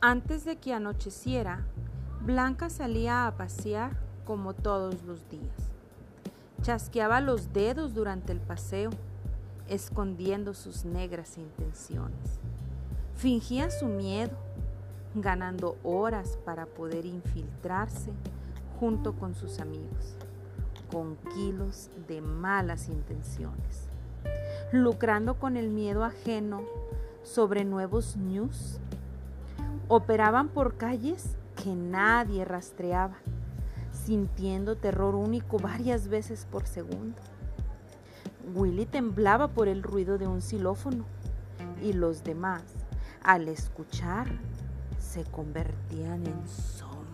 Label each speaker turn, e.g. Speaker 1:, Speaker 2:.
Speaker 1: Antes de que anocheciera, Blanca salía a pasear como todos los días. Chasqueaba los dedos durante el paseo, escondiendo sus negras intenciones. Fingía su miedo, ganando horas para poder infiltrarse junto con sus amigos, con kilos de malas intenciones, lucrando con el miedo ajeno sobre nuevos news. Operaban por calles que nadie rastreaba, sintiendo terror único varias veces por segundo. Willy temblaba por el ruido de un xilófono y los demás, al escuchar, se convertían en zombies.